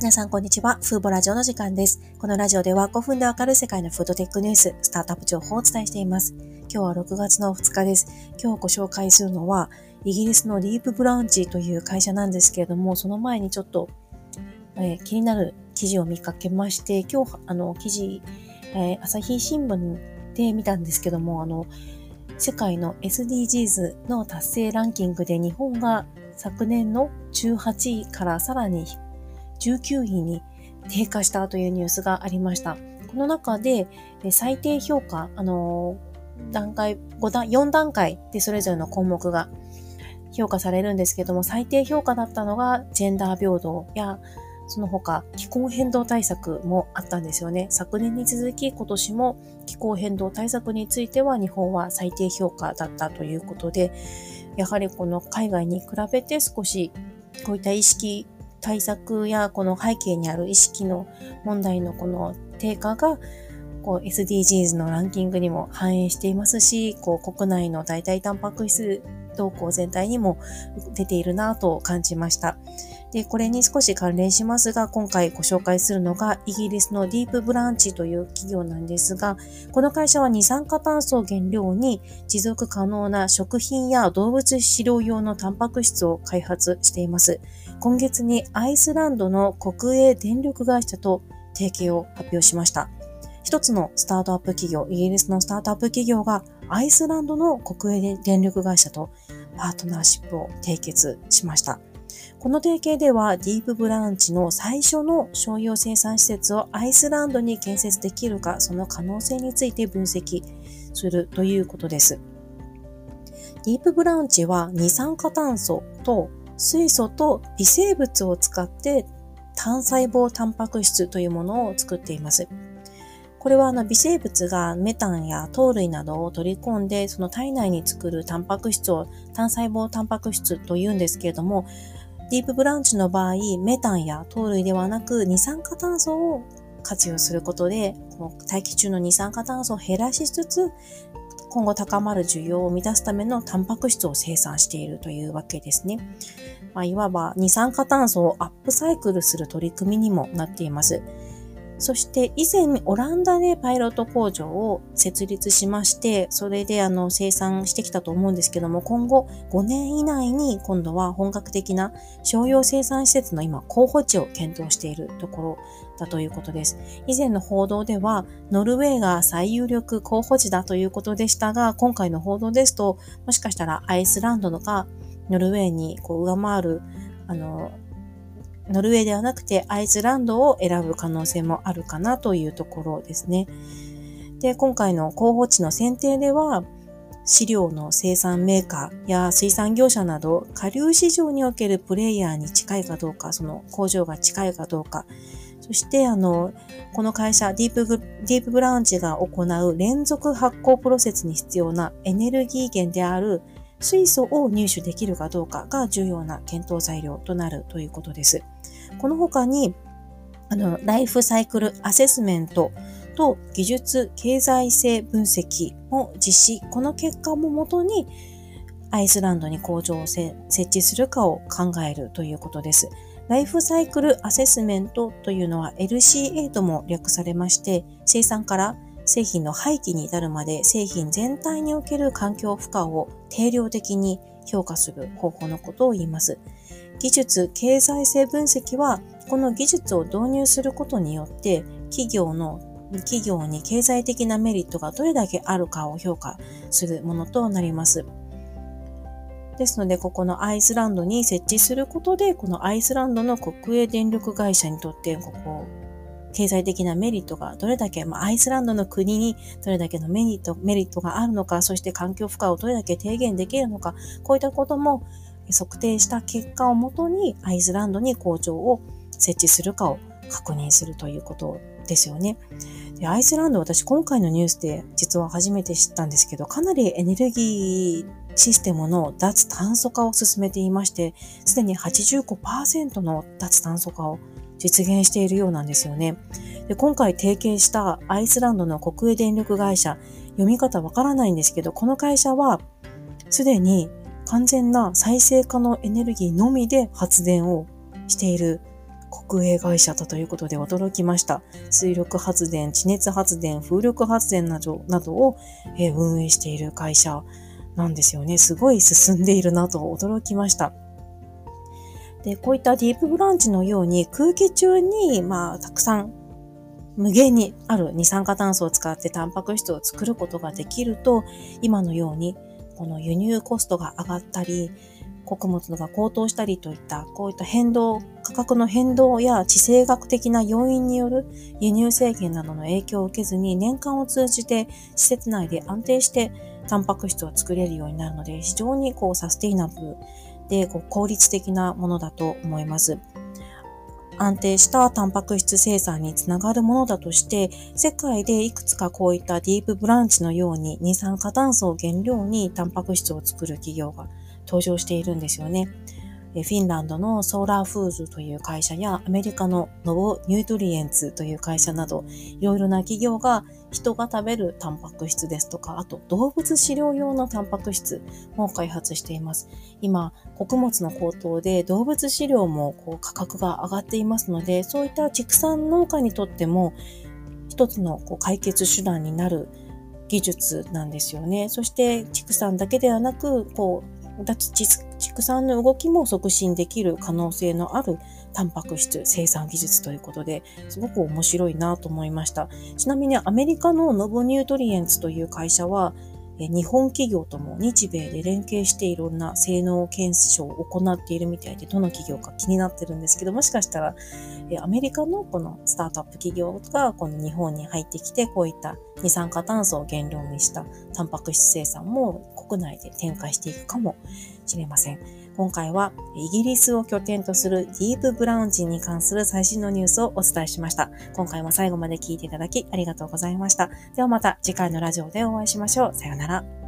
皆さん、こんにちは。フーボラジオの時間です。このラジオでは5分でわかる世界のフードテックニュース、スタートアップ情報をお伝えしています。今日は6月の2日です。今日ご紹介するのは、イギリスのディープブラウンチという会社なんですけれども、その前にちょっと、えー、気になる記事を見かけまして、今日、あの、記事、えー、朝日新聞で見たんですけども、あの、世界の SDGs の達成ランキングで日本が昨年の18位からさらに低19位に低下したというニュースがありました。この中で最低評価、あの、段階、5段、4段階でそれぞれの項目が評価されるんですけども、最低評価だったのがジェンダー平等や、その他気候変動対策もあったんですよね。昨年に続き今年も気候変動対策については日本は最低評価だったということで、やはりこの海外に比べて少しこういった意識対策やこの背景にある意識の問題のこの低下がこう SDGs のランキングにも反映していますし、こう国内の代替タンパク質動向全体にも出ているなと感じました。で、これに少し関連しますが、今回ご紹介するのがイギリスのディープブランチという企業なんですが、この会社は二酸化炭素を原料に持続可能な食品や動物飼料用のタンパク質を開発しています。今月にアイスランドの国営電力会社と提携を発表しました。一つのスタートアップ企業、イギリスのスタートアップ企業がアイスランドの国営電力会社とパートナーシップを締結しました。この提携ではディープブランチの最初の商用生産施設をアイスランドに建設できるか、その可能性について分析するということです。ディープブランチは二酸化炭素と水素と微生物を使って単細胞タンパク質というものを作っています。これはあの微生物がメタンや糖類などを取り込んで、その体内に作るタンパク質を単細胞タンパク質と言うんですけれども、ディープブランチの場合、メタンや糖類ではなく二酸化炭素を活用することで、この大気中の二酸化炭素を減らしつつ、今後高まる需要を満たすためのタンパク質を生産しているというわけですね。まあ、いわば二酸化炭素をアップサイクルする取り組みにもなっています。そして以前オランダでパイロット工場を設立しまして、それであの生産してきたと思うんですけども、今後5年以内に今度は本格的な商用生産施設の今候補地を検討しているところだということです。以前の報道ではノルウェーが最有力候補地だということでしたが、今回の報道ですと、もしかしたらアイスランドのかノルウェーにこう上回るあのノルウェーではなくてアイスランドを選ぶ可能性もあるかなというところですね。で、今回の候補地の選定では、飼料の生産メーカーや水産業者など、下流市場におけるプレイヤーに近いかどうか、その工場が近いかどうか、そして、あの、この会社、ディープディープブランチが行う連続発酵プロセスに必要なエネルギー源である水素を入手できるかどうかが重要な検討材料となるということです。この他に、あの、ライフサイクルアセスメントと技術経済性分析も実施。この結果ももとに、アイスランドに工場を設置するかを考えるということです。ライフサイクルアセスメントというのは LCA とも略されまして、生産から製品の廃棄に至るまで製品全体における環境負荷を定量的に評価する方法のことを言います。技術経済性分析は、この技術を導入することによって、企業の企業に経済的なメリットがどれだけあるかを評価するものとなります。ですので、ここのアイスランドに設置することで、このアイスランドの国営電力会社にとって、ここ、経済的なメリットがどれだけ、まあ、アイスランドの国にどれだけのメリット、メリットがあるのか、そして環境負荷をどれだけ低減できるのか、こういったことも測定した結果をもとにアイスランドに工場を設置するかを確認するということですよね。でアイスランド私今回のニュースで実は初めて知ったんですけど、かなりエネルギーシステムの脱炭素化を進めていまして、すでに85%の脱炭素化を実現しているようなんですよね。で今回提携したアイスランドの国営電力会社、読み方わからないんですけど、この会社はすでに完全な再生可能エネルギーのみで発電をしている国営会社だということで驚きました。水力発電、地熱発電、風力発電などなどを、え運営している会社なんですよね。すごい進んでいるなと驚きました。で、こういったディープブランチのように空気中に、まあ、たくさん無限にある二酸化炭素を使ってタンパク質を作ることができると、今のようにこの輸入コストが上がったり、穀物が高騰したりといった、こういった変動、価格の変動や地政学的な要因による輸入制限などの影響を受けずに年間を通じて施設内で安定してタンパク質を作れるようになるので、非常にこうサステイナブルでこう効率的なものだと思います。安定したタンパク質生産につながるものだとして、世界でいくつかこういった Deep Branch のように二酸化炭素を原料にタンパク質を作る企業が登場しているんですよね。フィンランドの Solar Foods という会社やアメリカの NovoNutrients という会社などいろいろな企業が人が食べるタンパク質ですとか、あと動物飼料用のタンパク質も開発しています。今、穀物の高騰で動物飼料もこう価格が上がっていますので、そういった畜産農家にとっても一つのこう解決手段になる技術なんですよね。そして畜産だけではなく、こう脱畜産の動きも促進できる可能性のあるタンパク質生産技術ということで、すごく面白いなと思いました。ちなみにアメリカのノボニュートリエンツという会社は、日本企業とも日米で連携していろんな性能検証を行っているみたいで、どの企業か気になってるんですけど、もしかしたら、アメリカのこのスタートアップ企業がこの日本に入ってきて、こういった二酸化炭素を原料にしたタンパク質生産も国内で展開していくかもしれません。今回はイギリスを拠点とするディープブラウン人に関する最新のニュースをお伝えしました。今回も最後まで聞いていただきありがとうございました。ではまた次回のラジオでお会いしましょう。さようなら。